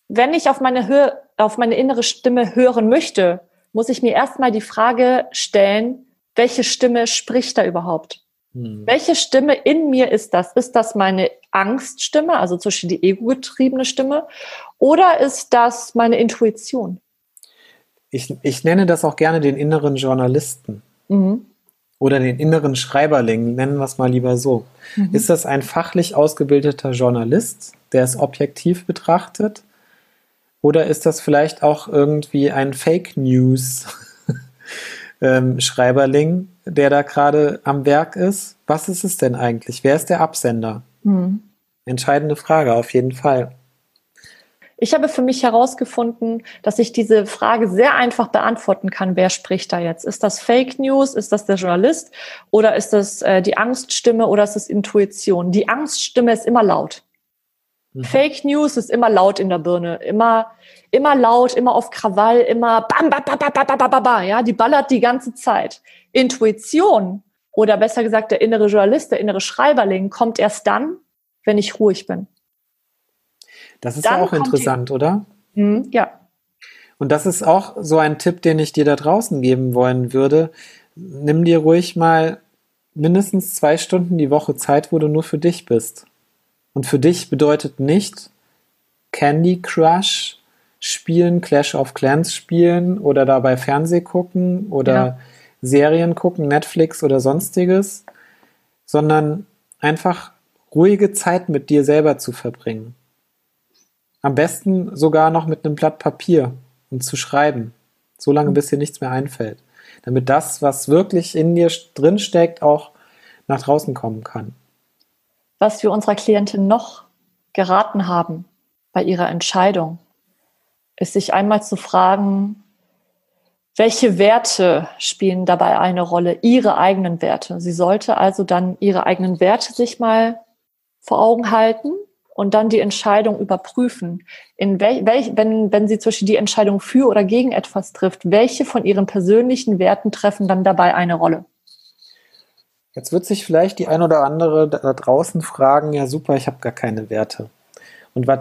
wenn ich auf meine, auf meine innere Stimme hören möchte, muss ich mir erstmal die Frage stellen, welche Stimme spricht da überhaupt? Hm. Welche Stimme in mir ist das? Ist das meine Angststimme, also zum Beispiel die ego-getriebene Stimme, oder ist das meine Intuition? Ich, ich nenne das auch gerne den inneren Journalisten. Mhm. Oder den inneren Schreiberling, nennen wir es mal lieber so. Mhm. Ist das ein fachlich ausgebildeter Journalist, der es objektiv betrachtet? Oder ist das vielleicht auch irgendwie ein Fake News ähm, Schreiberling, der da gerade am Werk ist? Was ist es denn eigentlich? Wer ist der Absender? Mhm. Entscheidende Frage, auf jeden Fall. Ich habe für mich herausgefunden, dass ich diese Frage sehr einfach beantworten kann. Wer spricht da jetzt? Ist das Fake News? Ist das der Journalist? Oder ist das äh, die Angststimme oder ist das Intuition? Die Angststimme ist immer laut. Mhm. Fake News ist immer laut in der Birne. Immer, immer laut, immer auf Krawall, immer bam, bam, bam, bam, bam, bam, bam, bam, ja, die ballert die ganze Zeit. Intuition oder besser gesagt der innere Journalist, der innere Schreiberling kommt erst dann, wenn ich ruhig bin. Das ist Dann ja auch interessant, die, oder? Mh, ja. Und das ist auch so ein Tipp, den ich dir da draußen geben wollen würde. Nimm dir ruhig mal mindestens zwei Stunden die Woche Zeit, wo du nur für dich bist. Und für dich bedeutet nicht Candy Crush spielen, Clash of Clans spielen oder dabei Fernseh gucken oder ja. Serien gucken, Netflix oder sonstiges, sondern einfach ruhige Zeit mit dir selber zu verbringen. Am besten sogar noch mit einem Blatt Papier und zu schreiben. So lange, bis dir nichts mehr einfällt. Damit das, was wirklich in dir drin steckt, auch nach draußen kommen kann. Was wir unserer Klientin noch geraten haben bei ihrer Entscheidung, ist sich einmal zu fragen, welche Werte spielen dabei eine Rolle? Ihre eigenen Werte. Sie sollte also dann ihre eigenen Werte sich mal vor Augen halten und dann die Entscheidung überprüfen. In wel, welch, wenn, wenn sie zwischen die Entscheidung für oder gegen etwas trifft, welche von ihren persönlichen Werten treffen dann dabei eine Rolle? Jetzt wird sich vielleicht die ein oder andere da draußen fragen, ja super, ich habe gar keine Werte. Und was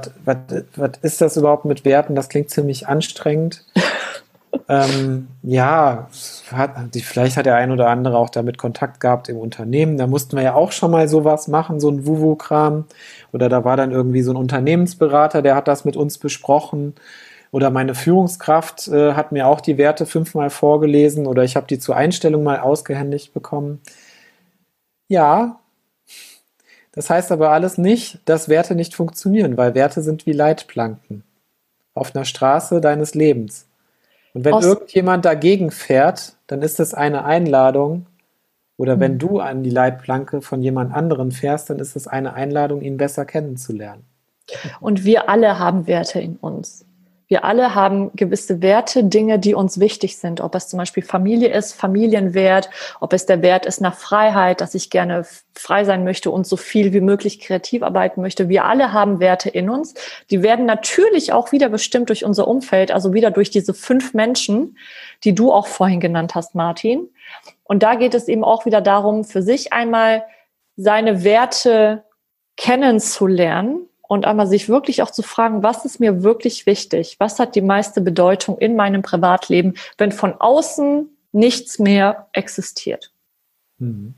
ist das überhaupt mit Werten? Das klingt ziemlich anstrengend. ähm, ja, hat, vielleicht hat der ein oder andere auch damit Kontakt gehabt im Unternehmen. Da mussten wir ja auch schon mal sowas machen, so ein Wuwu-Kram. Oder da war dann irgendwie so ein Unternehmensberater, der hat das mit uns besprochen. Oder meine Führungskraft äh, hat mir auch die Werte fünfmal vorgelesen oder ich habe die zur Einstellung mal ausgehändigt bekommen. Ja, Das heißt aber alles nicht, dass Werte nicht funktionieren, weil Werte sind wie Leitplanken auf einer Straße deines Lebens. Und wenn Aus- irgendjemand dagegen fährt, dann ist es eine Einladung, oder wenn Mhm. du an die Leitplanke von jemand anderem fährst, dann ist es eine Einladung, ihn besser kennenzulernen. Und wir alle haben Werte in uns. Wir alle haben gewisse Werte, Dinge, die uns wichtig sind. Ob es zum Beispiel Familie ist, Familienwert, ob es der Wert ist nach Freiheit, dass ich gerne frei sein möchte und so viel wie möglich kreativ arbeiten möchte. Wir alle haben Werte in uns. Die werden natürlich auch wieder bestimmt durch unser Umfeld, also wieder durch diese fünf Menschen, die du auch vorhin genannt hast, Martin. Und da geht es eben auch wieder darum, für sich einmal seine Werte kennenzulernen und einmal sich wirklich auch zu fragen, was ist mir wirklich wichtig? Was hat die meiste Bedeutung in meinem Privatleben, wenn von außen nichts mehr existiert? Mhm.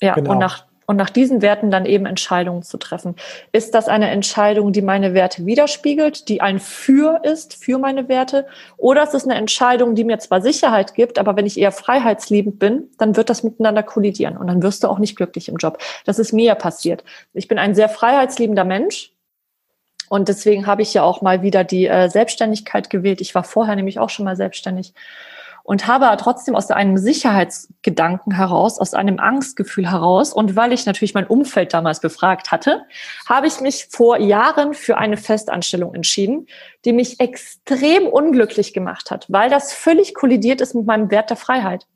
Ja, Genau. und nach und nach diesen Werten dann eben Entscheidungen zu treffen. Ist das eine Entscheidung, die meine Werte widerspiegelt, die ein Für ist für meine Werte? Oder ist es eine Entscheidung, die mir zwar Sicherheit gibt, aber wenn ich eher freiheitsliebend bin, dann wird das miteinander kollidieren und dann wirst du auch nicht glücklich im Job. Das ist mir ja passiert. Ich bin ein sehr freiheitsliebender Mensch. Und deswegen habe ich ja auch mal wieder die äh, Selbstständigkeit gewählt. Ich war vorher nämlich auch schon mal selbstständig und habe trotzdem aus einem Sicherheitsgedanken heraus, aus einem Angstgefühl heraus und weil ich natürlich mein Umfeld damals befragt hatte, habe ich mich vor Jahren für eine Festanstellung entschieden, die mich extrem unglücklich gemacht hat, weil das völlig kollidiert ist mit meinem Wert der Freiheit.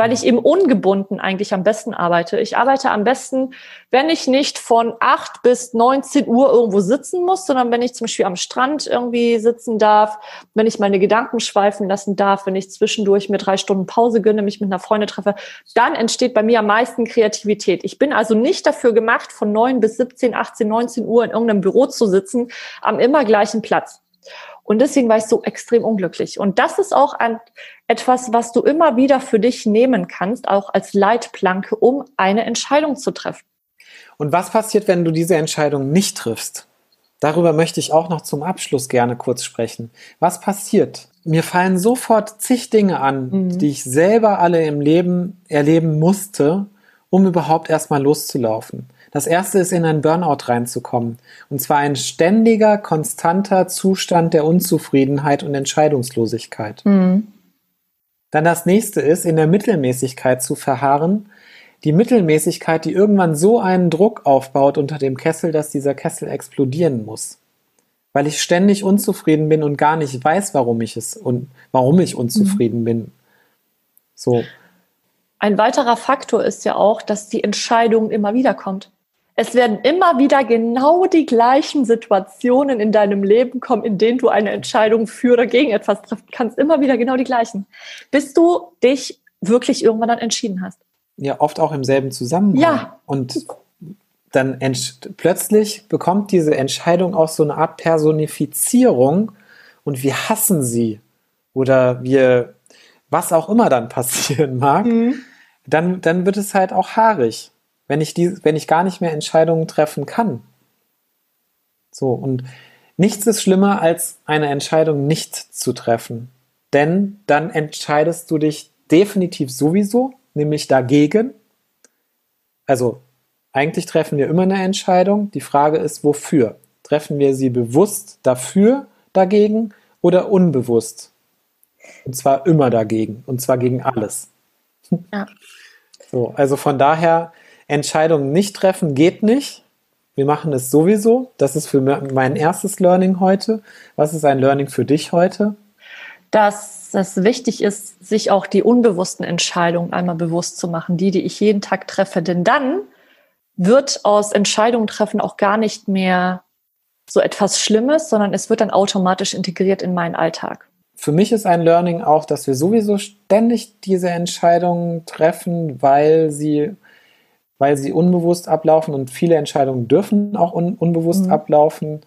Weil ich eben ungebunden eigentlich am besten arbeite. Ich arbeite am besten, wenn ich nicht von 8 bis 19 Uhr irgendwo sitzen muss, sondern wenn ich zum Beispiel am Strand irgendwie sitzen darf, wenn ich meine Gedanken schweifen lassen darf, wenn ich zwischendurch mir drei Stunden Pause gönne, mich mit einer Freundin treffe, dann entsteht bei mir am meisten Kreativität. Ich bin also nicht dafür gemacht, von 9 bis 17, 18, 19 Uhr in irgendeinem Büro zu sitzen, am immer gleichen Platz. Und deswegen war ich so extrem unglücklich. Und das ist auch ein, etwas, was du immer wieder für dich nehmen kannst, auch als Leitplanke, um eine Entscheidung zu treffen. Und was passiert, wenn du diese Entscheidung nicht triffst? Darüber möchte ich auch noch zum Abschluss gerne kurz sprechen. Was passiert? Mir fallen sofort zig Dinge an, Mhm. die ich selber alle im Leben erleben musste, um überhaupt erstmal loszulaufen. Das erste ist, in einen Burnout reinzukommen. Und zwar ein ständiger, konstanter Zustand der Unzufriedenheit und Entscheidungslosigkeit. Dann das nächste ist, in der Mittelmäßigkeit zu verharren. Die Mittelmäßigkeit, die irgendwann so einen Druck aufbaut unter dem Kessel, dass dieser Kessel explodieren muss. Weil ich ständig unzufrieden bin und gar nicht weiß, warum ich es und warum ich unzufrieden bin. So. Ein weiterer Faktor ist ja auch, dass die Entscheidung immer wieder kommt. Es werden immer wieder genau die gleichen Situationen in deinem Leben kommen, in denen du eine Entscheidung für oder gegen etwas treffen kannst. Immer wieder genau die gleichen. Bis du dich wirklich irgendwann dann entschieden hast. Ja, oft auch im selben Zusammenhang. Ja. Und dann plötzlich bekommt diese Entscheidung auch so eine Art Personifizierung und wir hassen sie. Oder wir, was auch immer dann passieren mag, dann, dann wird es halt auch haarig, wenn ich, die, wenn ich gar nicht mehr Entscheidungen treffen kann. So, und nichts ist schlimmer, als eine Entscheidung nicht zu treffen. Denn dann entscheidest du dich definitiv sowieso, nämlich dagegen. Also eigentlich treffen wir immer eine Entscheidung. Die Frage ist, wofür? Treffen wir sie bewusst dafür, dagegen oder unbewusst? Und zwar immer dagegen. Und zwar gegen alles. Ja. So, also von daher, Entscheidungen nicht treffen geht nicht. Wir machen es sowieso. Das ist für me- mein erstes Learning heute. Was ist ein Learning für dich heute? dass es wichtig ist, sich auch die unbewussten Entscheidungen einmal bewusst zu machen, die, die ich jeden Tag treffe. Denn dann wird aus Entscheidungen treffen auch gar nicht mehr so etwas Schlimmes, sondern es wird dann automatisch integriert in meinen Alltag. Für mich ist ein Learning auch, dass wir sowieso ständig diese Entscheidungen treffen, weil sie, weil sie unbewusst ablaufen und viele Entscheidungen dürfen auch un unbewusst Mhm. ablaufen,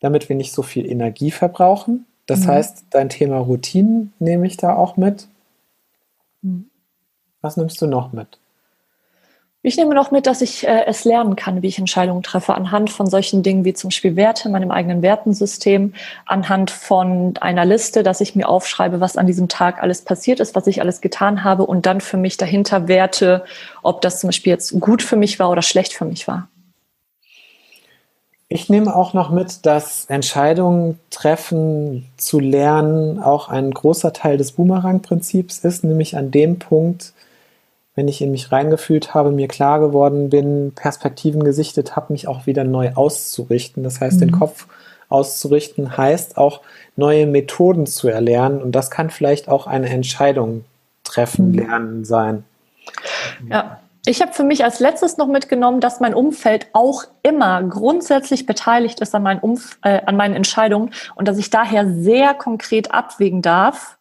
damit wir nicht so viel Energie verbrauchen. Das Mhm. heißt, dein Thema Routinen nehme ich da auch mit. Mhm. Was nimmst du noch mit? Ich nehme noch mit, dass ich äh, es lernen kann, wie ich Entscheidungen treffe, anhand von solchen Dingen wie zum Beispiel Werte, meinem eigenen Wertensystem, anhand von einer Liste, dass ich mir aufschreibe, was an diesem Tag alles passiert ist, was ich alles getan habe und dann für mich dahinter werte, ob das zum Beispiel jetzt gut für mich war oder schlecht für mich war. Ich nehme auch noch mit, dass Entscheidungen treffen zu lernen auch ein großer Teil des Boomerang-Prinzips ist, nämlich an dem Punkt, wenn ich in mich reingefühlt habe, mir klar geworden bin, Perspektiven gesichtet habe, mich auch wieder neu auszurichten. Das heißt, mhm. den Kopf auszurichten heißt auch neue Methoden zu erlernen und das kann vielleicht auch eine Entscheidung treffen, mhm. lernen sein. Ja, ich habe für mich als letztes noch mitgenommen, dass mein Umfeld auch immer grundsätzlich beteiligt ist an meinen, Umf äh, an meinen Entscheidungen und dass ich daher sehr konkret abwägen darf,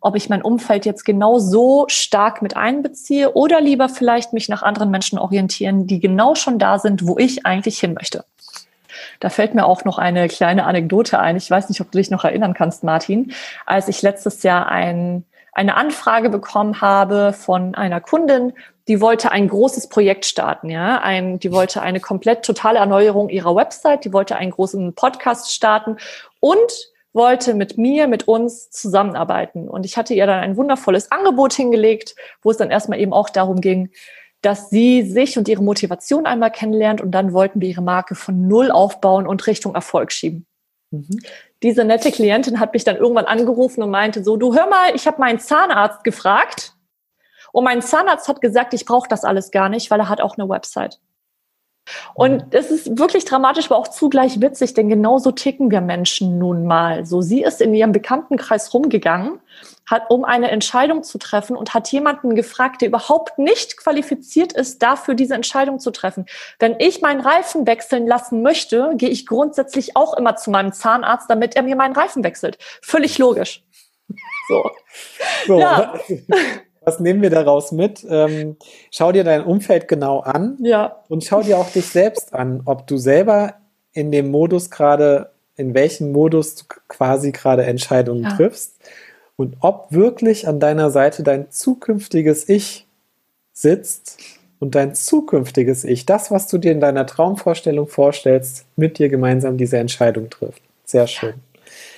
ob ich mein Umfeld jetzt genau so stark mit einbeziehe oder lieber vielleicht mich nach anderen Menschen orientieren, die genau schon da sind, wo ich eigentlich hin möchte. Da fällt mir auch noch eine kleine Anekdote ein. Ich weiß nicht, ob du dich noch erinnern kannst, Martin, als ich letztes Jahr ein, eine Anfrage bekommen habe von einer Kundin, die wollte ein großes Projekt starten, ja, ein, die wollte eine komplett totale Erneuerung ihrer Website, die wollte einen großen Podcast starten und wollte mit mir, mit uns zusammenarbeiten. Und ich hatte ihr dann ein wundervolles Angebot hingelegt, wo es dann erstmal eben auch darum ging, dass sie sich und ihre Motivation einmal kennenlernt und dann wollten wir ihre Marke von Null aufbauen und Richtung Erfolg schieben. Mhm. Diese nette Klientin hat mich dann irgendwann angerufen und meinte so, du hör mal, ich habe meinen Zahnarzt gefragt und mein Zahnarzt hat gesagt, ich brauche das alles gar nicht, weil er hat auch eine Website. Und es ist wirklich dramatisch, aber auch zugleich witzig, denn genauso ticken wir Menschen nun mal. So, sie ist in ihrem Bekanntenkreis rumgegangen, hat, um eine Entscheidung zu treffen und hat jemanden gefragt, der überhaupt nicht qualifiziert ist, dafür diese Entscheidung zu treffen. Wenn ich meinen Reifen wechseln lassen möchte, gehe ich grundsätzlich auch immer zu meinem Zahnarzt, damit er mir meinen Reifen wechselt. Völlig logisch. So. so ja. was nehmen wir daraus mit? Ähm, schau dir dein Umfeld genau an ja. und schau dir auch dich selbst an, ob du selber in dem Modus gerade, in welchem Modus du quasi gerade Entscheidungen ja. triffst und ob wirklich an deiner Seite dein zukünftiges Ich sitzt und dein zukünftiges Ich, das, was du dir in deiner Traumvorstellung vorstellst, mit dir gemeinsam diese Entscheidung trifft. Sehr schön.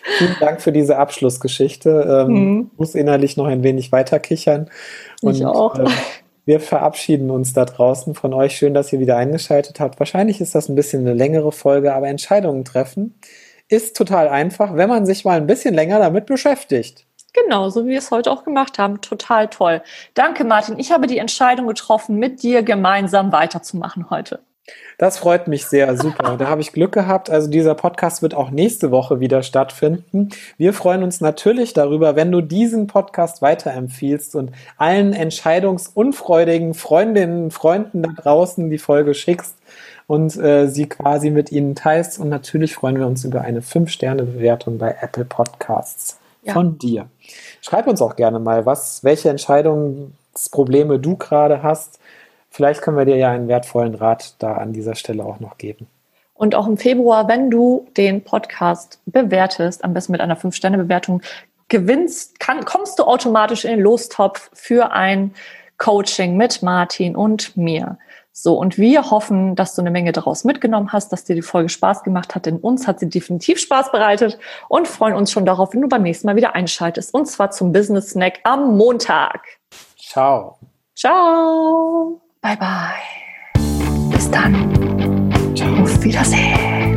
Vielen Dank für diese Abschlussgeschichte. Ähm, mhm. Muss innerlich noch ein wenig weiter kichern. Und, ich auch. Äh, wir verabschieden uns da draußen von euch. Schön, dass ihr wieder eingeschaltet habt. Wahrscheinlich ist das ein bisschen eine längere Folge, aber Entscheidungen treffen ist total einfach, wenn man sich mal ein bisschen länger damit beschäftigt. Genau, so wie wir es heute auch gemacht haben. Total toll. Danke, Martin. Ich habe die Entscheidung getroffen, mit dir gemeinsam weiterzumachen heute. Das freut mich sehr, super. Da habe ich Glück gehabt. Also dieser Podcast wird auch nächste Woche wieder stattfinden. Wir freuen uns natürlich darüber, wenn du diesen Podcast weiterempfiehlst und allen entscheidungsunfreudigen Freundinnen und Freunden da draußen die Folge schickst und äh, sie quasi mit ihnen teilst. Und natürlich freuen wir uns über eine 5-Sterne-Bewertung bei Apple Podcasts ja. von dir. Schreib uns auch gerne mal, was, welche Entscheidungsprobleme du gerade hast Vielleicht können wir dir ja einen wertvollen Rat da an dieser Stelle auch noch geben. Und auch im Februar, wenn du den Podcast bewertest, am besten mit einer 5-Sterne-Bewertung, gewinnst, kann, kommst du automatisch in den Lostopf für ein Coaching mit Martin und mir. So, und wir hoffen, dass du eine Menge daraus mitgenommen hast, dass dir die Folge Spaß gemacht hat, denn uns hat sie definitiv Spaß bereitet und freuen uns schon darauf, wenn du beim nächsten Mal wieder einschaltest. Und zwar zum Business Snack am Montag. Ciao. Ciao. Bye bye. Bis dann. Ciao. Auf Wiedersehen.